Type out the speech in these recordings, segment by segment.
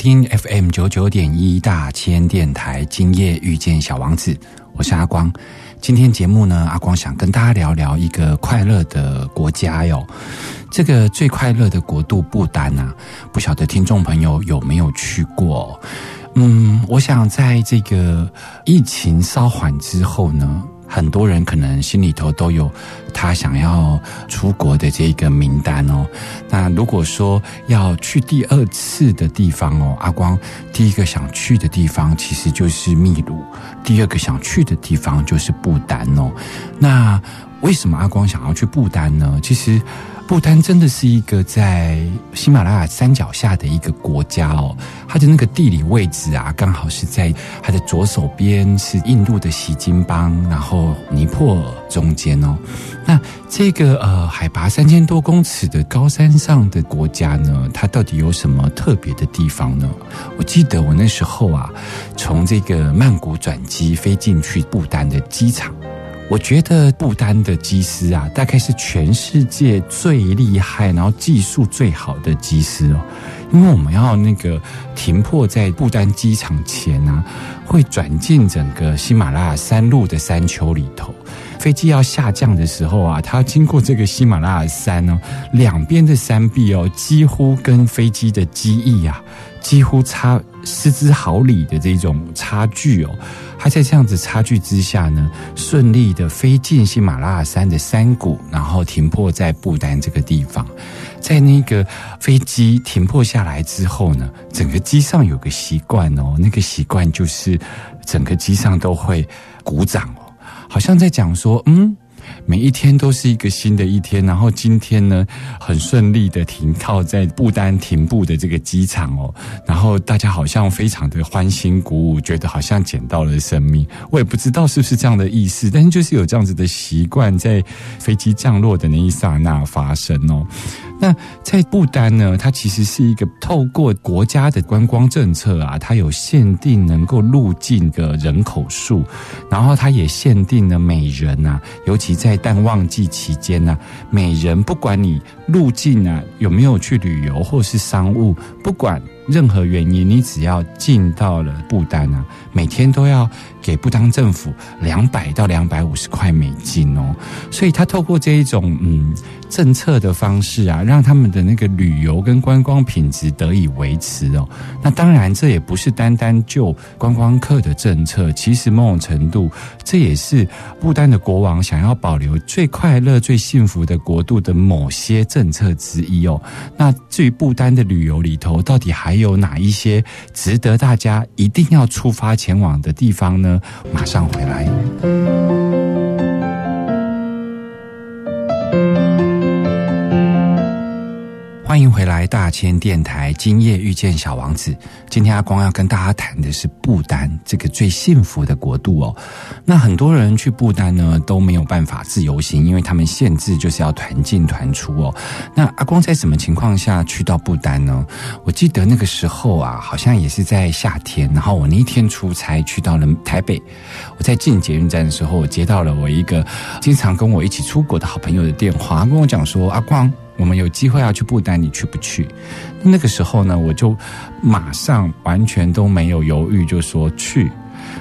听 FM 九九点一大千电台，今夜遇见小王子，我是阿光。今天节目呢，阿光想跟大家聊聊一个快乐的国家哟。这个最快乐的国度不丹啊，不晓得听众朋友有没有去过？嗯，我想在这个疫情稍缓之后呢，很多人可能心里头都有他想要出国的这个名单哦。那如果说要去第二次的地方哦，阿光第一个想去的地方其实就是秘鲁，第二个想去的地方就是不丹哦。那为什么阿光想要去不丹呢？其实。不丹真的是一个在喜马拉雅山脚下的一个国家哦，它的那个地理位置啊，刚好是在它的左手边是印度的锡金邦，然后尼泊尔中间哦。那这个呃海拔三千多公尺的高山上的国家呢，它到底有什么特别的地方呢？我记得我那时候啊，从这个曼谷转机飞进去不丹的机场。我觉得不丹的机师啊，大概是全世界最厉害，然后技术最好的机师哦。因为我们要那个停泊在不丹机场前啊，会转进整个喜马拉雅山路的山丘里头。飞机要下降的时候啊，它要经过这个喜马拉雅山哦，两边的山壁哦，几乎跟飞机的机翼啊，几乎差失之毫厘的这种差距哦。他在这样子差距之下呢，顺利的飞进喜马拉雅山的山谷，然后停泊在不丹这个地方。在那个飞机停泊下来之后呢，整个机上有个习惯哦，那个习惯就是整个机上都会鼓掌哦，好像在讲说，嗯。每一天都是一个新的一天，然后今天呢，很顺利的停靠在不丹停步的这个机场哦，然后大家好像非常的欢欣鼓舞，觉得好像捡到了生命。我也不知道是不是这样的意思，但是就是有这样子的习惯，在飞机降落的那一刹那发生哦。那在不丹呢，它其实是一个透过国家的观光政策啊，它有限定能够入境的人口数，然后它也限定了每人啊，尤其在淡旺季期间呢、每人不管你入境啊有没有去旅游或是商务，不管任何原因，你只要进到了不丹啊，每天都要给不丹政府两百到两百五十块美金哦。所以他透过这一种嗯政策的方式啊，让他们的那个旅游跟观光品质得以维持哦。那当然，这也不是单单就观光客的政策，其实某种程度，这也是不丹的国王想要保留最快乐、最幸福的国度的某些政策之一哦。那至于不丹的旅游里头，到底还有哪一些值得大家一定要出发前往的地方呢？马上回来。欢迎回来，大千电台。今夜遇见小王子。今天阿光要跟大家谈的是不丹这个最幸福的国度哦。那很多人去不丹呢都没有办法自由行，因为他们限制就是要团进团出哦。那阿光在什么情况下去到不丹呢？我记得那个时候啊，好像也是在夏天，然后我那一天出差去到了台北。我在进捷运站的时候，我接到了我一个经常跟我一起出国的好朋友的电话，跟我讲说：“阿光。”我们有机会要去不丹，你去不去？那个时候呢，我就马上完全都没有犹豫，就说去。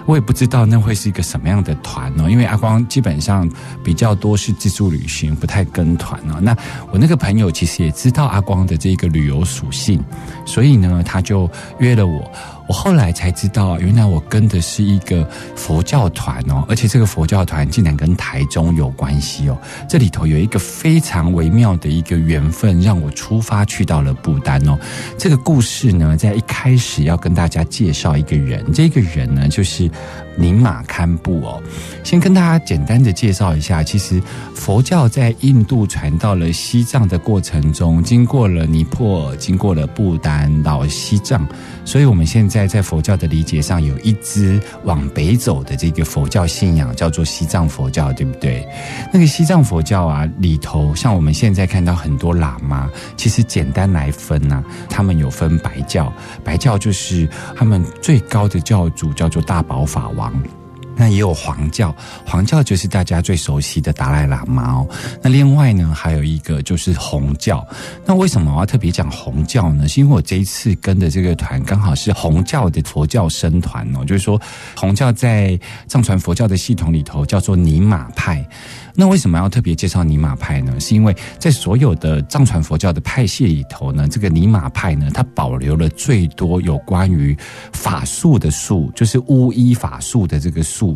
我也不知道那会是一个什么样的团哦，因为阿光基本上比较多是自助旅行，不太跟团哦。那我那个朋友其实也知道阿光的这个旅游属性，所以呢，他就约了我。我后来才知道，原来我跟的是一个佛教团哦，而且这个佛教团竟然跟台中有关系哦。这里头有一个非常微妙的一个缘分，让我出发去到了不丹哦。这个故事呢，在一开始要跟大家介绍一个人，这个人呢就是宁玛堪布哦。先跟大家简单的介绍一下，其实佛教在印度传到了西藏的过程中，经过了尼泊尔，经过了不丹到西藏，所以我们现在。在佛教的理解上，有一支往北走的这个佛教信仰，叫做西藏佛教，对不对？那个西藏佛教啊，里头像我们现在看到很多喇嘛，其实简单来分呐，他们有分白教，白教就是他们最高的教主叫做大宝法王。sagen. 那也有黄教，黄教就是大家最熟悉的达赖喇嘛哦。那另外呢，还有一个就是红教。那为什么我要特别讲红教呢？是因为我这一次跟的这个团刚好是红教的佛教僧团哦，就是说红教在藏传佛教的系统里头叫做尼玛派。那为什么要特别介绍尼玛派呢？是因为在所有的藏传佛教的派系里头呢，这个尼玛派呢，它保留了最多有关于法术的术，就是巫医法术的这个术。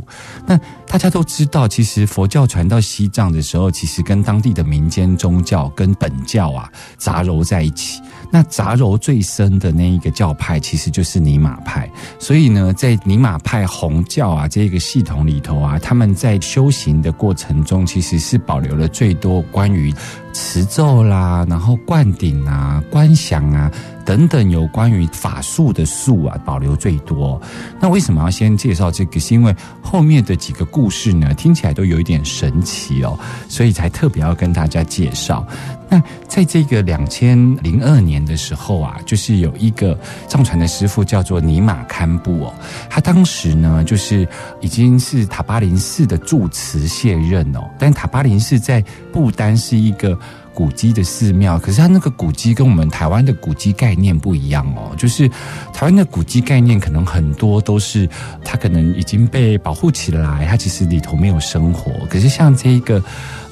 但大家都知道，其实佛教传到西藏的时候，其实跟当地的民间宗教跟本教啊杂糅在一起。那杂糅最深的那一个教派，其实就是尼玛派。所以呢，在尼玛派红教啊这个系统里头啊，他们在修行的过程中，其实是保留了最多关于持咒啦，然后灌顶啊、观想啊。等等，有关于法术的术啊，保留最多。那为什么要先介绍这个？是因为后面的几个故故事呢，听起来都有一点神奇哦，所以才特别要跟大家介绍。那在这个两千零二年的时候啊，就是有一个藏传的师傅叫做尼玛堪布哦，他当时呢，就是已经是塔巴林寺的住持卸任哦，但塔巴林寺在不丹是一个。古迹的寺庙，可是它那个古迹跟我们台湾的古迹概念不一样哦。就是台湾的古迹概念，可能很多都是它可能已经被保护起来，它其实里头没有生活。可是像这一个。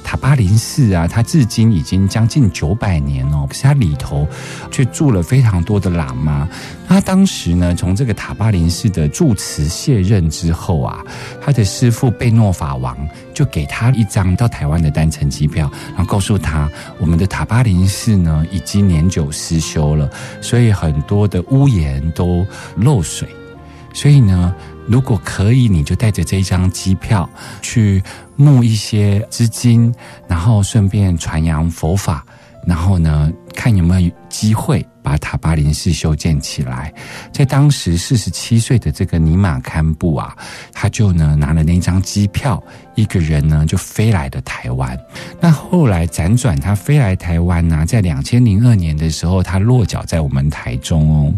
塔巴林寺啊，它至今已经将近九百年哦，可是它里头却住了非常多的喇嘛。他当时呢，从这个塔巴林寺的住持卸任之后啊，他的师父贝诺法王就给他一张到台湾的单程机票，然后告诉他，我们的塔巴林寺呢已经年久失修了，所以很多的屋檐都漏水，所以呢。如果可以，你就带着这一张机票去募一些资金，然后顺便传扬佛法，然后呢，看有没有机会把塔巴林寺修建起来。在当时四十七岁的这个尼玛堪布啊，他就呢拿了那张机票，一个人呢就飞来了台湾。那后来辗转他飞来台湾呢，在两千零二年的时候，他落脚在我们台中哦。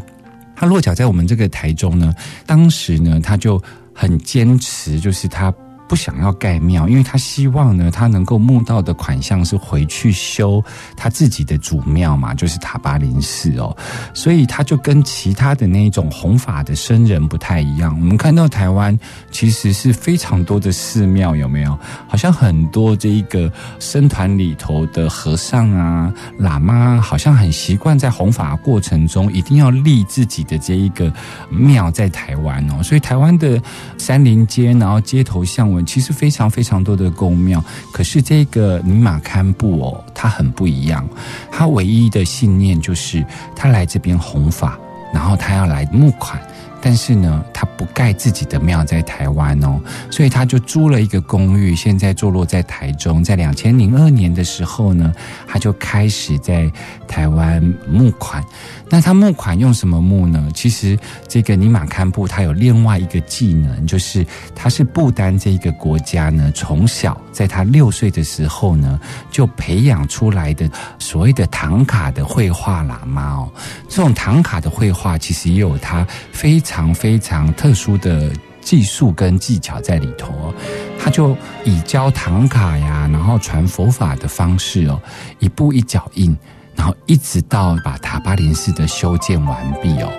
他落脚在我们这个台中呢，当时呢，他就很坚持，就是他。不想要盖庙，因为他希望呢，他能够募到的款项是回去修他自己的祖庙嘛，就是塔巴林寺哦。所以他就跟其他的那一种弘法的僧人不太一样。我们看到台湾其实是非常多的寺庙，有没有？好像很多这一个僧团里头的和尚啊、喇嘛，好像很习惯在弘法过程中一定要立自己的这一个庙在台湾哦。所以台湾的山林街，然后街头巷尾。其实非常非常多的宫庙，可是这个尼玛堪布哦，他很不一样。他唯一的信念就是他来这边弘法，然后他要来募款。但是呢，他不盖自己的庙在台湾哦，所以他就租了一个公寓，现在坐落在台中。在两千零二年的时候呢，他就开始在台湾募款。那他募款用什么募呢？其实这个尼玛堪布他有另外一个技能，就是他是不丹这一个国家呢，从小在他六岁的时候呢，就培养出来的所谓的唐卡的绘画喇嘛哦。这种唐卡的绘画其实也有他非常。常非常特殊的技术跟技巧在里头，他就以教唐卡呀，然后传佛法的方式哦，一步一脚印，然后一直到把塔巴林寺的修建完毕哦。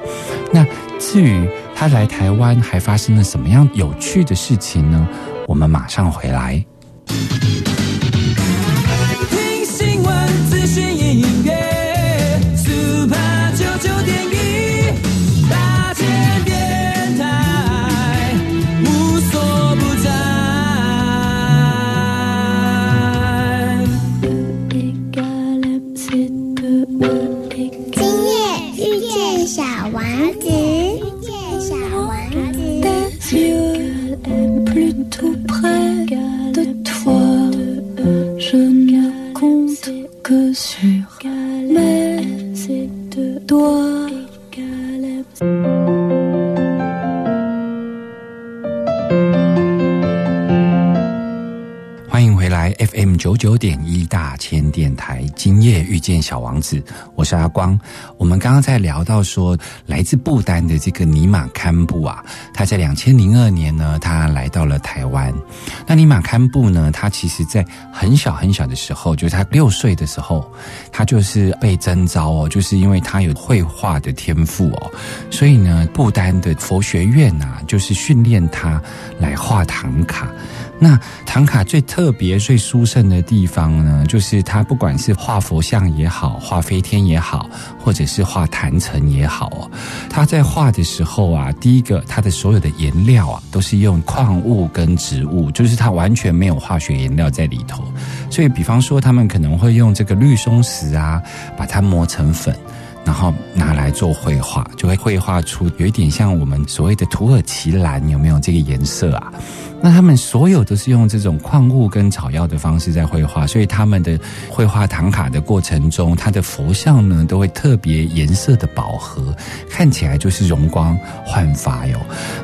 那至于他来台湾还发生了什么样有趣的事情呢？我们马上回来。九点一大千电台，今夜遇见小王子，我是阿光。我们刚刚在聊到说，来自不丹的这个尼玛堪布啊，他在两千零二年呢，他来到了台湾。那尼玛堪布呢，他其实在很小很小的时候，就是他六岁的时候，他就是被征召哦，就是因为他有绘画的天赋哦，所以呢，不丹的佛学院呐、就是训练他来画唐卡。那唐卡最特别、最殊胜的地方呢，就是他不管是画佛像也好，画飞天也好，或者是画坛城也好，他在画的时候啊，第一个，他的所有的颜料啊，都是用矿物跟植物，就是他完全没有化学颜料在里头。所以，比方说，他们可能会用这个绿松石啊，把它磨成粉。然后拿来做绘画，就会绘画出有一点像我们所谓的土耳其蓝，有没有这个颜色啊？那他们所有都是用这种矿物跟草药的方式在绘画，所以他们的绘画唐卡的过程中，它的佛像呢都会特别颜色的饱和，看起来就是容光焕发哟。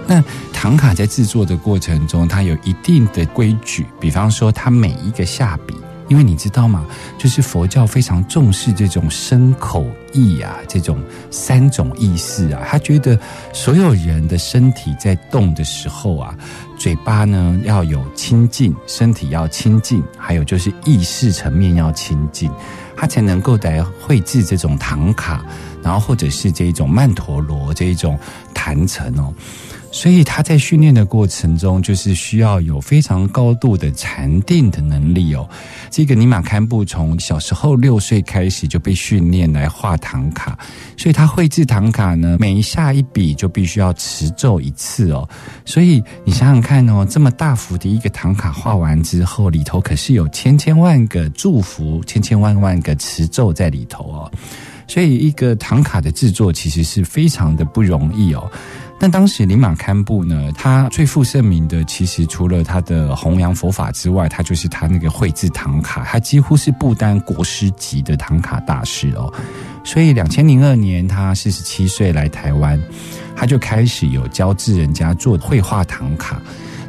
那唐卡在制作的过程中，它有一定的规矩，比方说它每一个下笔。因为你知道吗？就是佛教非常重视这种身口意啊，这种三种意识啊。他觉得所有人的身体在动的时候啊，嘴巴呢要有清净，身体要清净，还有就是意识层面要清净，他才能够来绘制这种唐卡，然后或者是这一种曼陀罗这一种坛城哦。所以他在训练的过程中，就是需要有非常高度的禅定的能力哦。这个尼玛堪布从小时候六岁开始就被训练来画唐卡，所以他绘制唐卡呢，每一下一笔就必须要持咒一次哦。所以你想想看哦，这么大幅的一个唐卡画完之后，里头可是有千千万个祝福，千千万万个持咒在里头哦。所以一个唐卡的制作其实是非常的不容易哦。但当时林马堪布呢，他最负盛名的，其实除了他的弘扬佛法之外，他就是他那个绘制唐卡，他几乎是不丹国师级的唐卡大师哦。所以两千零二年，他四十七岁来台湾，他就开始有教制人家做绘画唐卡。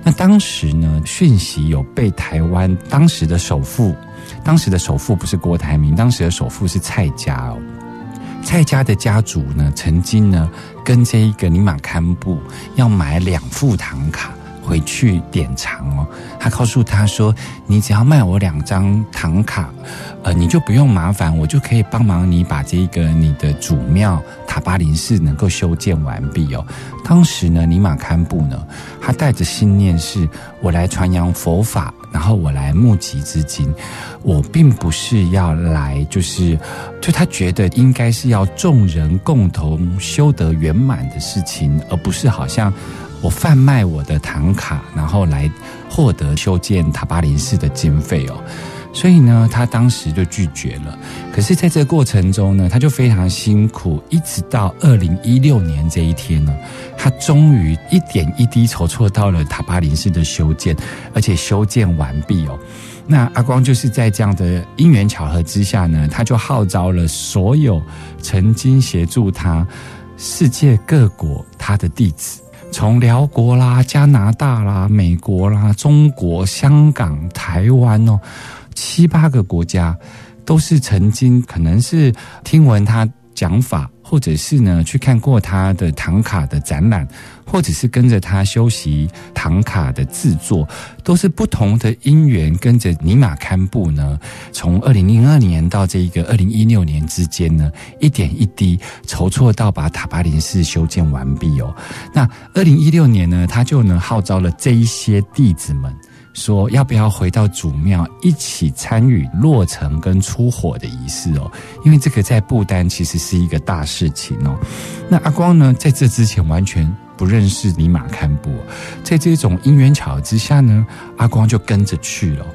那当时呢，讯息有被台湾当时的首富，当时的首富不是郭台铭，当时的首富是蔡家哦。蔡家的家族呢，曾经呢跟这一个尼玛堪布要买两副唐卡。回去典藏哦。他告诉他说：“你只要卖我两张唐卡，呃，你就不用麻烦，我就可以帮忙你把这个你的祖庙塔巴林寺能够修建完毕哦。”当时呢，尼玛堪布呢，他带着信念是：我来传扬佛法。然后我来募集资金，我并不是要来，就是，就他觉得应该是要众人共同修得圆满的事情，而不是好像我贩卖我的唐卡，然后来获得修建塔巴林寺的经费哦。所以呢，他当时就拒绝了。可是，在这个过程中呢，他就非常辛苦，一直到二零一六年这一天呢，他终于一点一滴筹措到了塔巴林寺的修建，而且修建完毕哦。那阿光就是在这样的因缘巧合之下呢，他就号召了所有曾经协助他世界各国他的弟子。从辽国啦、加拿大啦、美国啦、中国、香港、台湾哦，七八个国家都是曾经可能是听闻他讲法，或者是呢去看过他的唐卡的展览，或者是跟着他修习唐卡的制作，都是不同的因缘，跟着尼玛堪布呢，从二零零二年到这一个二零一六年之间呢，一点一滴筹措到把塔巴林寺修建完毕哦。那二零一六年呢，他就呢号召了这一些弟子们。说要不要回到祖庙一起参与落成跟出火的仪式哦？因为这个在不丹其实是一个大事情哦。那阿光呢，在这之前完全不认识尼玛堪布，在这种因缘巧合之下呢，阿光就跟着去了。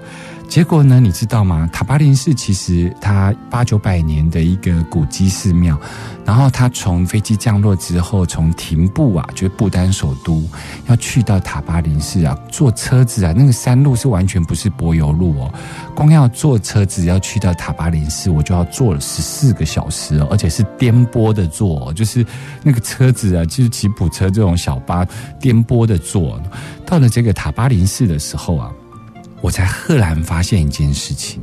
结果呢，你知道吗？塔巴林寺其实它八九百年的一个古迹寺庙，然后它从飞机降落之后，从廷布啊，就是不丹首都，要去到塔巴林寺啊，坐车子啊，那个山路是完全不是柏油路哦，光要坐车子要去到塔巴林寺，我就要坐了十四个小时哦，而且是颠簸的坐，就是那个车子啊，就是吉普车这种小巴颠簸的坐，到了这个塔巴林寺的时候啊。我才赫然发现一件事情，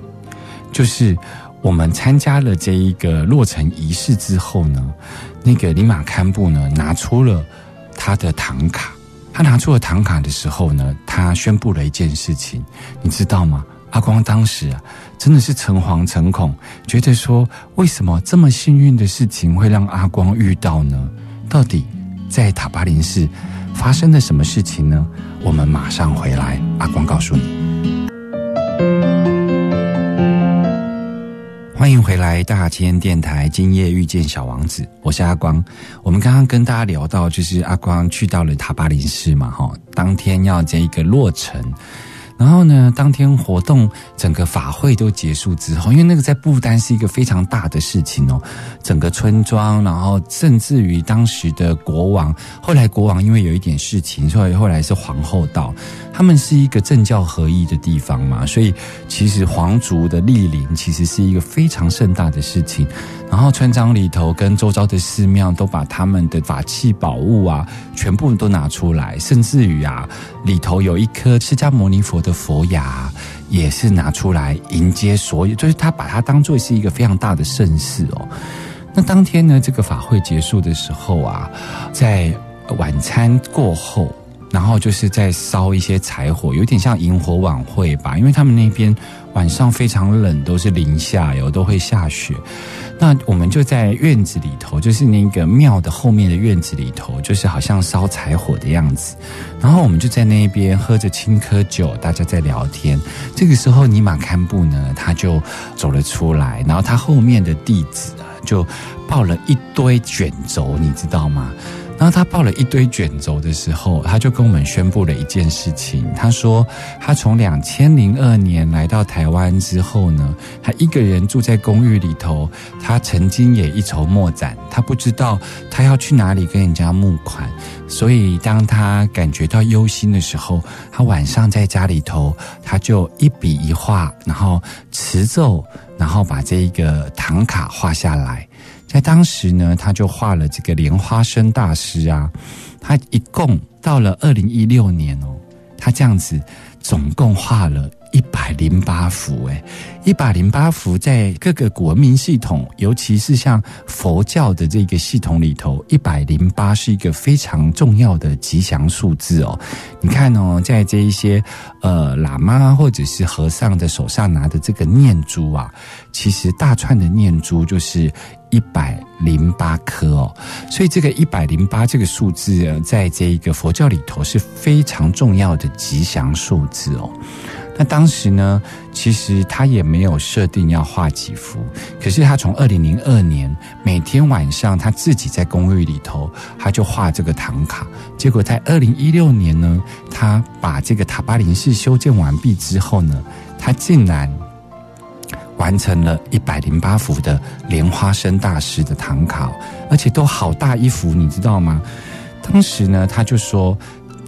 就是我们参加了这一个落成仪式之后呢，那个尼玛堪布呢拿出了他的唐卡，他拿出了唐卡的时候呢，他宣布了一件事情，你知道吗？阿光当时啊，真的是诚惶诚恐，觉得说为什么这么幸运的事情会让阿光遇到呢？到底在塔巴林寺发生了什么事情呢？我们马上回来，阿光告诉你。欢迎回来，大千电台。今夜遇见小王子，我是阿光。我们刚刚跟大家聊到，就是阿光去到了塔巴林寺嘛，哈，当天要这一个落成。然后呢，当天活动整个法会都结束之后，因为那个在不丹是一个非常大的事情哦，整个村庄，然后甚至于当时的国王，后来国王因为有一点事情，所以后来是皇后到，他们是一个政教合一的地方嘛，所以其实皇族的莅临其实是一个非常盛大的事情。然后村庄里头跟周遭的寺庙都把他们的法器宝物啊，全部都拿出来，甚至于啊，里头有一颗释迦牟尼佛的佛牙，也是拿出来迎接所有，就是他把它当做是一个非常大的盛事哦。那当天呢，这个法会结束的时候啊，在晚餐过后。然后就是在烧一些柴火，有点像萤火晚会吧，因为他们那边晚上非常冷，都是零下，有都会下雪。那我们就在院子里头，就是那个庙的后面的院子里头，就是好像烧柴火的样子。然后我们就在那边喝着青稞酒，大家在聊天。这个时候，尼玛堪布呢，他就走了出来，然后他后面的弟子啊，就抱了一堆卷轴，你知道吗？然后他抱了一堆卷轴的时候，他就跟我们宣布了一件事情。他说，他从两千零二年来到台湾之后呢，他一个人住在公寓里头。他曾经也一筹莫展，他不知道他要去哪里跟人家募款。所以当他感觉到忧心的时候，他晚上在家里头，他就一笔一画，然后持咒，然后把这一个唐卡画下来。在当时呢，他就画了这个莲花生大师啊，他一共到了二零一六年哦，他这样子总共画了。一百零八幅，哎，一百零八幅，在各个古文明系统，尤其是像佛教的这个系统里头，一百零八是一个非常重要的吉祥数字哦。你看哦，在这一些呃喇嘛或者是和尚的手上拿的这个念珠啊，其实大串的念珠就是一百零八颗哦。所以这个一百零八这个数字，在这一个佛教里头是非常重要的吉祥数字哦。那当时呢，其实他也没有设定要画几幅，可是他从二零零二年每天晚上他自己在公寓里头，他就画这个唐卡。结果在二零一六年呢，他把这个塔巴林寺修建完毕之后呢，他竟然完成了一百零八幅的莲花生大师的唐卡，而且都好大一幅，你知道吗？当时呢，他就说。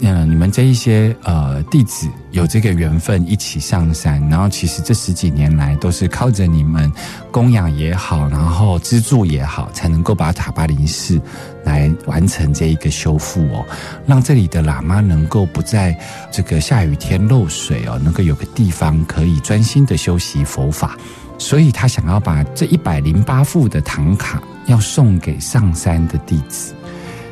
嗯，你们这一些呃弟子有这个缘分一起上山，然后其实这十几年来都是靠着你们供养也好，然后资助也好，才能够把塔巴林寺来完成这一个修复哦，让这里的喇嘛能够不在这个下雨天漏水哦，能够有个地方可以专心的修习佛法。所以他想要把这一百零八副的唐卡要送给上山的弟子。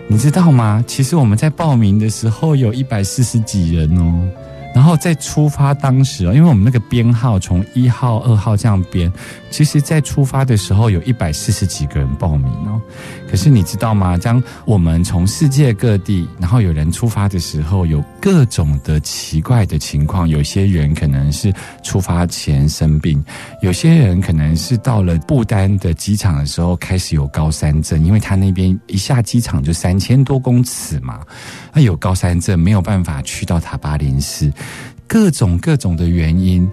你知道吗？其实我们在报名的时候有一百四十几人哦。然后在出发当时，因为我们那个编号从一号、二号这样编，其实在出发的时候有一百四十几个人报名哦。可是你知道吗？当我们从世界各地，然后有人出发的时候，有各种的奇怪的情况。有些人可能是出发前生病，有些人可能是到了不丹的机场的时候开始有高山症，因为他那边一下机场就三千多公尺嘛，他有高山症，没有办法去到塔巴林寺。各种各种的原因，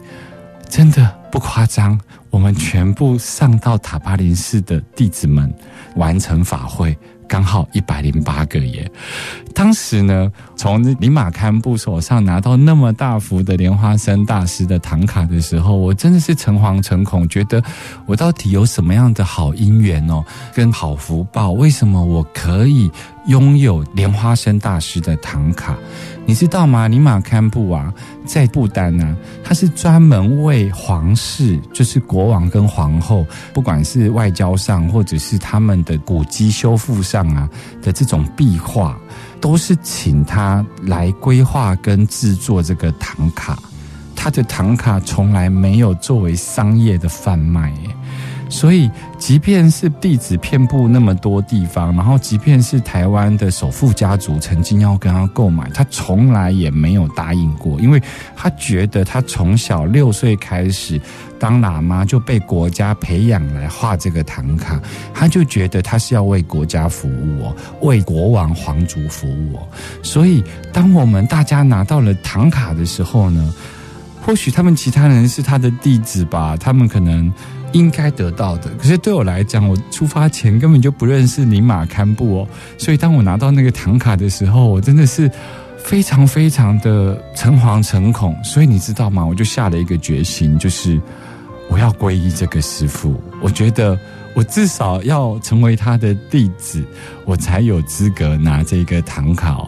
真的不夸张。我们全部上到塔巴林寺的弟子们完成法会，刚好一百零八个耶。当时呢，从尼玛堪布手上拿到那么大幅的莲花生大师的唐卡的时候，我真的是诚惶诚恐，觉得我到底有什么样的好姻缘哦，跟好福报？为什么我可以拥有莲花生大师的唐卡？你知道吗？尼玛堪布啊，在不丹呢，他是专门为皇室，就是国王跟皇后，不管是外交上或者是他们的古迹修复上啊的这种壁画，都是请他来规划跟制作这个唐卡。他的唐卡从来没有作为商业的贩卖，所以，即便是弟子遍布那么多地方，然后即便是台湾的首富家族曾经要跟他购买，他从来也没有答应过，因为他觉得他从小六岁开始当喇嘛就被国家培养来画这个唐卡，他就觉得他是要为国家服务哦，为国王皇族服务哦。所以，当我们大家拿到了唐卡的时候呢？或许他们其他人是他的弟子吧，他们可能应该得到的。可是对我来讲，我出发前根本就不认识尼玛堪布哦，所以当我拿到那个唐卡的时候，我真的是非常非常的诚惶诚恐。所以你知道吗？我就下了一个决心，就是我要皈依这个师傅。我觉得。我至少要成为他的弟子，我才有资格拿这个唐卡。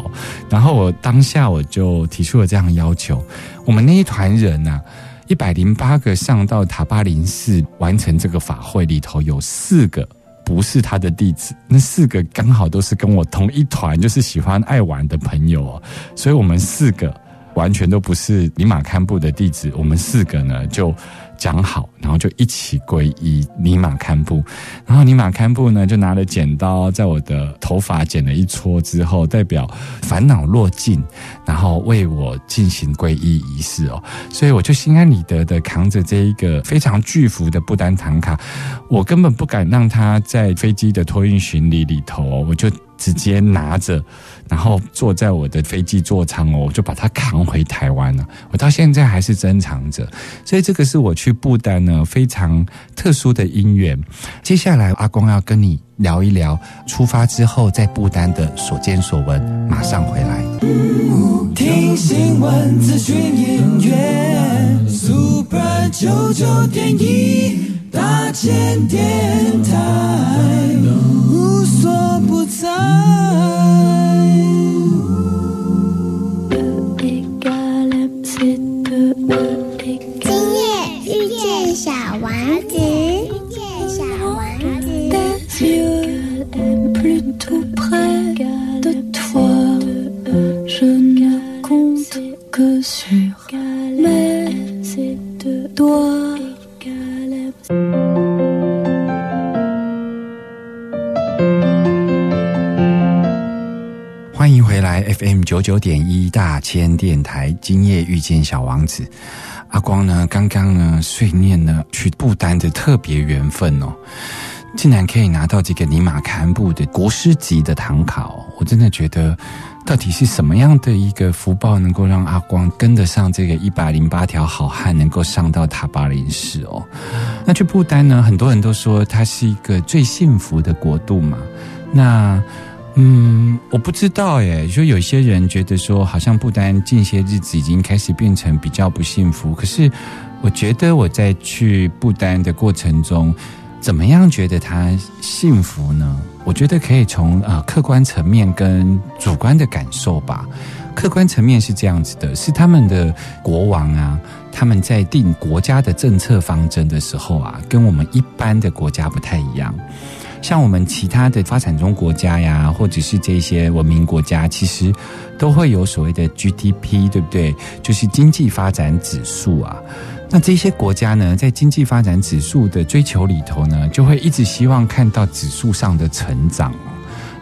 然后我当下我就提出了这样要求。我们那一团人呐，一百零八个上到塔巴林寺完成这个法会里头，有四个不是他的弟子，那四个刚好都是跟我同一团，就是喜欢爱玩的朋友哦。所以我们四个完全都不是尼玛堪布的弟子，我们四个呢就。讲好，然后就一起皈依尼玛堪布，然后尼玛堪布呢就拿了剪刀，在我的头发剪了一撮之后，代表烦恼落尽，然后为我进行皈依仪式哦，所以我就心安理得的扛着这一个非常巨幅的布丹唐卡，我根本不敢让他在飞机的托运行李里头，我就。直接拿着，然后坐在我的飞机座舱哦，我就把它扛回台湾了。我到现在还是珍藏着，所以这个是我去不丹呢非常特殊的因缘。接下来阿光要跟你聊一聊出发之后在不丹的所见所闻，马上回来。听新闻、资讯、音乐，Super 九九点一大千电台，无所不在。今夜遇见小王子。阿光呢，刚刚呢碎念呢去不丹的特别缘分哦，竟然可以拿到这个尼玛堪布的国师级的唐卡哦，我真的觉得到底是什么样的一个福报，能够让阿光跟得上这个一百零八条好汉，能够上到塔巴林寺哦？那去不丹呢，很多人都说它是一个最幸福的国度嘛，那。嗯，我不知道耶。就有些人觉得说，好像不丹近些日子已经开始变成比较不幸福。可是，我觉得我在去不丹的过程中，怎么样觉得他幸福呢？我觉得可以从呃客观层面跟主观的感受吧。客观层面是这样子的，是他们的国王啊，他们在定国家的政策方针的时候啊，跟我们一般的国家不太一样。像我们其他的发展中国家呀，或者是这些文明国家，其实都会有所谓的 GDP，对不对？就是经济发展指数啊。那这些国家呢，在经济发展指数的追求里头呢，就会一直希望看到指数上的成长。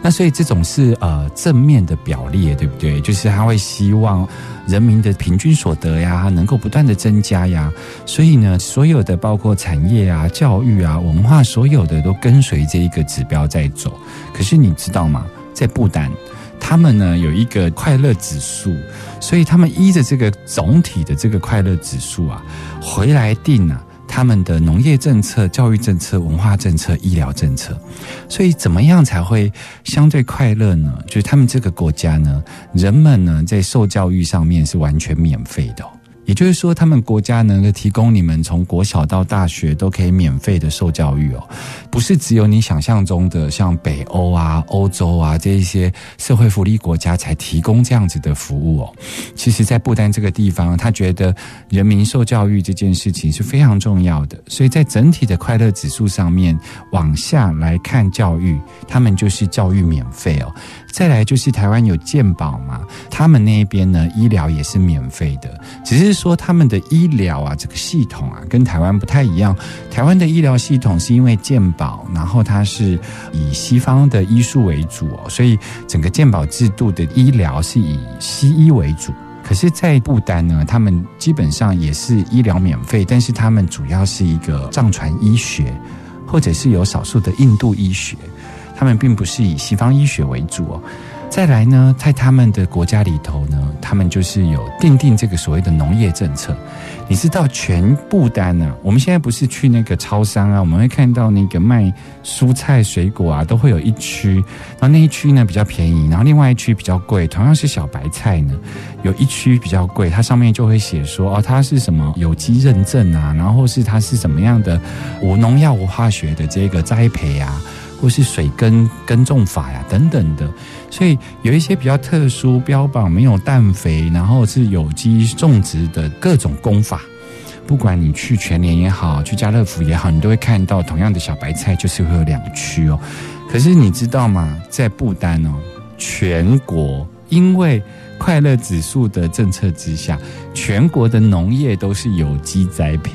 那所以这种是呃正面的表列，对不对？就是他会希望人民的平均所得呀能够不断的增加呀。所以呢，所有的包括产业啊、教育啊、文化，所有的都跟随这一个指标在走。可是你知道吗？在不丹，他们呢有一个快乐指数，所以他们依着这个总体的这个快乐指数啊，回来定啊。他们的农业政策、教育政策、文化政策、医疗政策，所以怎么样才会相对快乐呢？就是他们这个国家呢，人们呢在受教育上面是完全免费的。也就是说，他们国家能够提供你们从国小到大学都可以免费的受教育哦，不是只有你想象中的像北欧啊、欧洲啊这一些社会福利国家才提供这样子的服务哦。其实，在不丹这个地方，他觉得人民受教育这件事情是非常重要的，所以在整体的快乐指数上面往下来看教育，他们就是教育免费哦。再来就是台湾有健保嘛，他们那边呢医疗也是免费的，只是说他们的医疗啊这个系统啊跟台湾不太一样。台湾的医疗系统是因为健保，然后它是以西方的医术为主哦，所以整个健保制度的医疗是以西医为主。可是，在不丹呢，他们基本上也是医疗免费，但是他们主要是一个藏传医学，或者是有少数的印度医学。他们并不是以西方医学为主哦。再来呢，在他们的国家里头呢，他们就是有定定这个所谓的农业政策。你知道全不丹呢？我们现在不是去那个超商啊，我们会看到那个卖蔬菜水果啊，都会有一区，然后那一区呢比较便宜，然后另外一区比较贵。同样是小白菜呢，有一区比较贵，它上面就会写说哦，它是什么有机认证啊，然后是它是什么样的无农药无化学的这个栽培啊。或是水耕耕种法呀等等的，所以有一些比较特殊标榜没有氮肥，然后是有机种植的各种工法。不管你去全联也好，去家乐福也好，你都会看到同样的小白菜，就是会有两区哦。可是你知道吗？在不丹哦，全国因为快乐指数的政策之下，全国的农业都是有机栽培。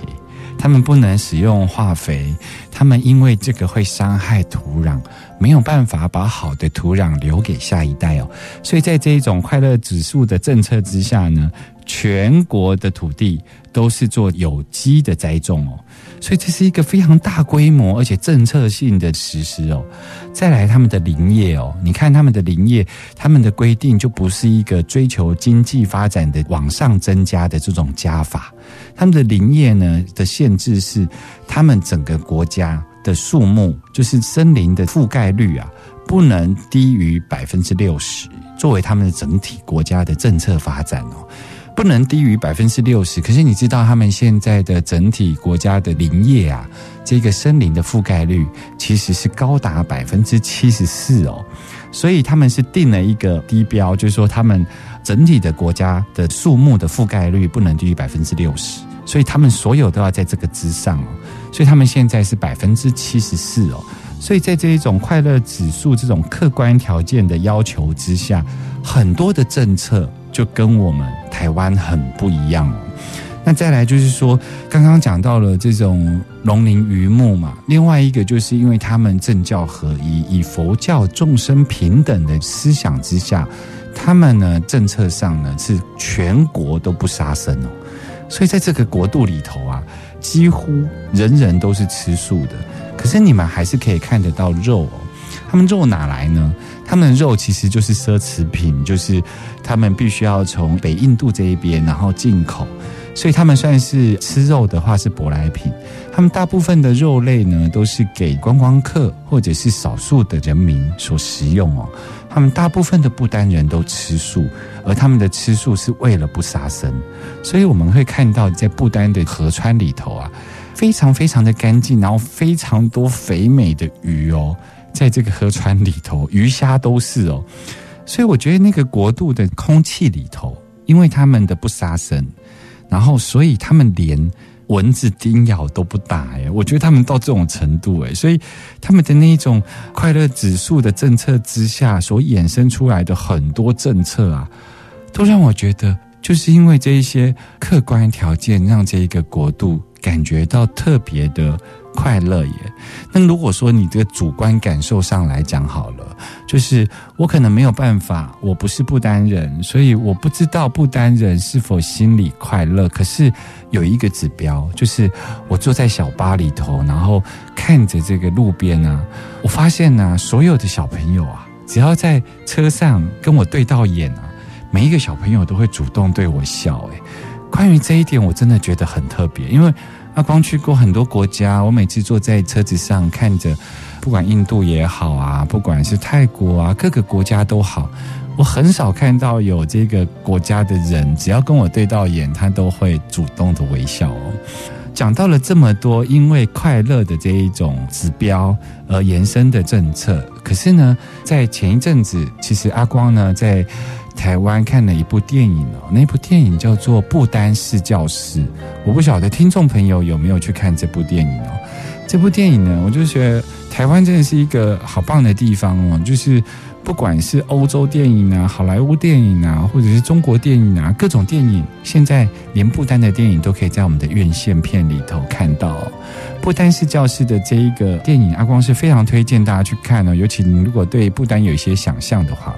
他们不能使用化肥，他们因为这个会伤害土壤，没有办法把好的土壤留给下一代哦。所以在这一种快乐指数的政策之下呢，全国的土地都是做有机的栽种哦。所以这是一个非常大规模而且政策性的实施哦。再来他们的林业哦，你看他们的林业，他们的规定就不是一个追求经济发展的往上增加的这种加法。他们的林业呢的限制是，他们整个国家的树木，就是森林的覆盖率啊，不能低于百分之六十，作为他们的整体国家的政策发展哦。不能低于百分之六十，可是你知道他们现在的整体国家的林业啊，这个森林的覆盖率其实是高达百分之七十四哦，所以他们是定了一个低标，就是说他们整体的国家的树木的覆盖率不能低于百分之六十，所以他们所有都要在这个之上哦，所以他们现在是百分之七十四哦，所以在这一种快乐指数这种客观条件的要求之下，很多的政策。就跟我们台湾很不一样哦。那再来就是说，刚刚讲到了这种龙鳞鱼目嘛，另外一个就是因为他们政教合一，以佛教众生平等的思想之下，他们呢政策上呢是全国都不杀生哦。所以在这个国度里头啊，几乎人人都是吃素的。可是你们还是可以看得到肉哦。他们肉哪来呢？他们的肉其实就是奢侈品，就是他们必须要从北印度这一边然后进口，所以他们算是吃肉的话是舶来品。他们大部分的肉类呢都是给观光客或者是少数的人民所食用哦。他们大部分的不丹人都吃素，而他们的吃素是为了不杀生，所以我们会看到在不丹的河川里头啊，非常非常的干净，然后非常多肥美的鱼哦。在这个河川里头，鱼虾都是哦，所以我觉得那个国度的空气里头，因为他们的不杀生，然后所以他们连蚊子叮咬都不打哎，我觉得他们到这种程度哎，所以他们的那一种快乐指数的政策之下所衍生出来的很多政策啊，都让我觉得，就是因为这一些客观条件，让这一个国度感觉到特别的快乐耶。那如果说你这个主观感受上来讲好了，就是我可能没有办法，我不是不丹人，所以我不知道不丹人是否心里快乐。可是有一个指标，就是我坐在小巴里头，然后看着这个路边啊，我发现呢、所有的小朋友啊，只要在车上跟我对到眼啊，每一个小朋友都会主动对我笑。诶，关于这一点，我真的觉得很特别，因为阿光去过很多国家，我每次坐在车子上看着，不管印度也好啊，不管是泰国啊，各个国家都好，我很少看到有这个国家的人，只要跟我对到眼，他都会主动的微笑哦。讲到了这么多，因为快乐的这一种指标而延伸的政策，可是呢，在前一阵子，其实阿光呢在台湾看了一部电影哦，那部电影叫做《不丹式教室》，我不晓得听众朋友有没有去看这部电影哦。这部电影呢，我就觉得台湾真的是一个好棒的地方哦，就是不管是欧洲电影啊、好莱坞电影啊，或者是中国电影啊，各种电影，现在连不丹的电影都可以在我们的院线片里头看到、不丹式教室的这一个电影，阿光是非常推荐大家去看哦，尤其你如果对不丹有一些想象的话。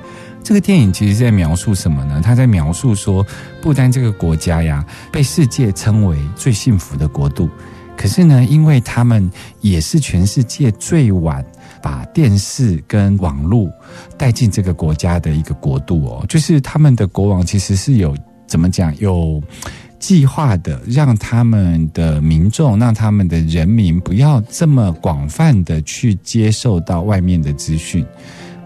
这个电影其实在描述什么呢？他在描述说，不丹这个国家呀，被世界称为最幸福的国度。可是呢，因为他们也是全世界最晚把电视跟网络带进这个国家的一个国度哦，就是他们的国王其实是有怎么讲有。计划的让他们的民众，让他们的人民不要这么广泛的去接受到外面的资讯，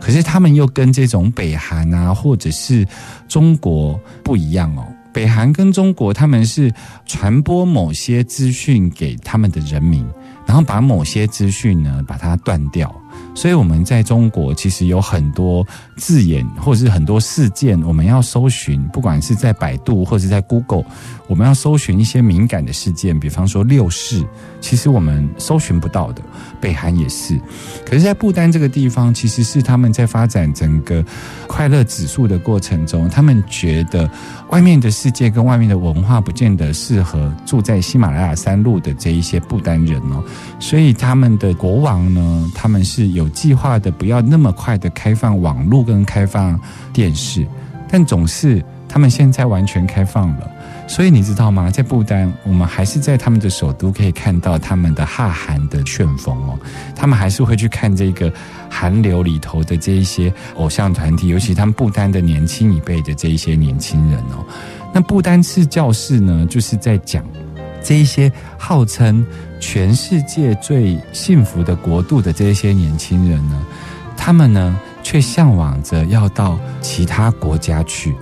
可是他们又跟这种北韩啊，或者是中国不一样哦。北韩跟中国他们是传播某些资讯给他们的人民，然后把某些资讯呢把它断掉。所以我们在中国其实有很多字眼或者是很多事件，我们要搜寻，不管是在百度或者是在 Google，我们要搜寻一些敏感的事件，比方说六四，其实我们搜寻不到的。北韩也是，可是，在不丹这个地方，其实是他们在发展整个快乐指数的过程中，他们觉得外面的世界跟外面的文化不见得适合住在喜马拉雅山路的这一些不丹人哦，所以他们的国王呢，他们是有计划的，不要那么快的开放网络跟开放电视，但总是他们现在完全开放了。所以你知道吗？在不丹，我们还是在他们的首都可以看到他们的哈韩的旋风哦。他们还是会去看这个韩流里头的这一些偶像团体，尤其他们不丹的年轻一辈的这一些年轻人哦。那不丹式教室呢，就是在讲这一些号称全世界最幸福的国度的这一些年轻人呢，他们呢却向往着要到其他国家去。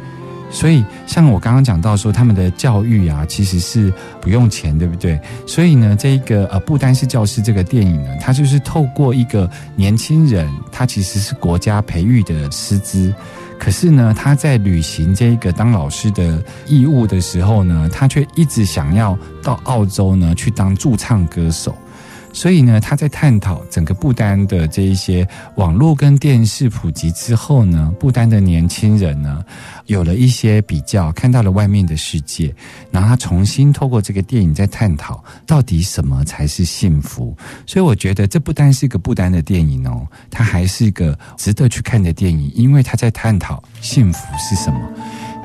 所以，像我刚刚讲到说，他们的教育啊，其实是不用钱，对不对？所以呢，这一个呃，不单是教师这个电影呢，它就是透过一个年轻人，他其实是国家培育的师资，可是呢，他在履行这个当老师的义务的时候呢，他却一直想要到澳洲呢去当驻唱歌手。所以呢，他在探讨整个不丹的这一些网络跟电视普及之后呢，不丹的年轻人呢，有了一些比较，看到了外面的世界，然后他重新透过这个电影在探讨到底什么才是幸福。所以我觉得这不单是一个不丹的电影哦，它还是一个值得去看的电影，因为他在探讨幸福是什么。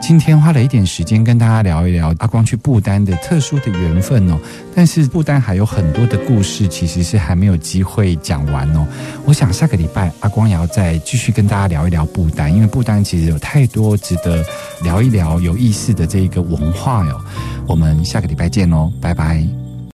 今天花了一点时间跟大家聊一聊阿光去不丹的特殊的缘分哦，但是不丹还有很多的故事，其实是还没有机会讲完哦。我想下个礼拜阿光也要再继续跟大家聊一聊不丹，因为不丹其实有太多值得聊一聊有意思的这一个文化哟。我们下个礼拜见喽，拜拜。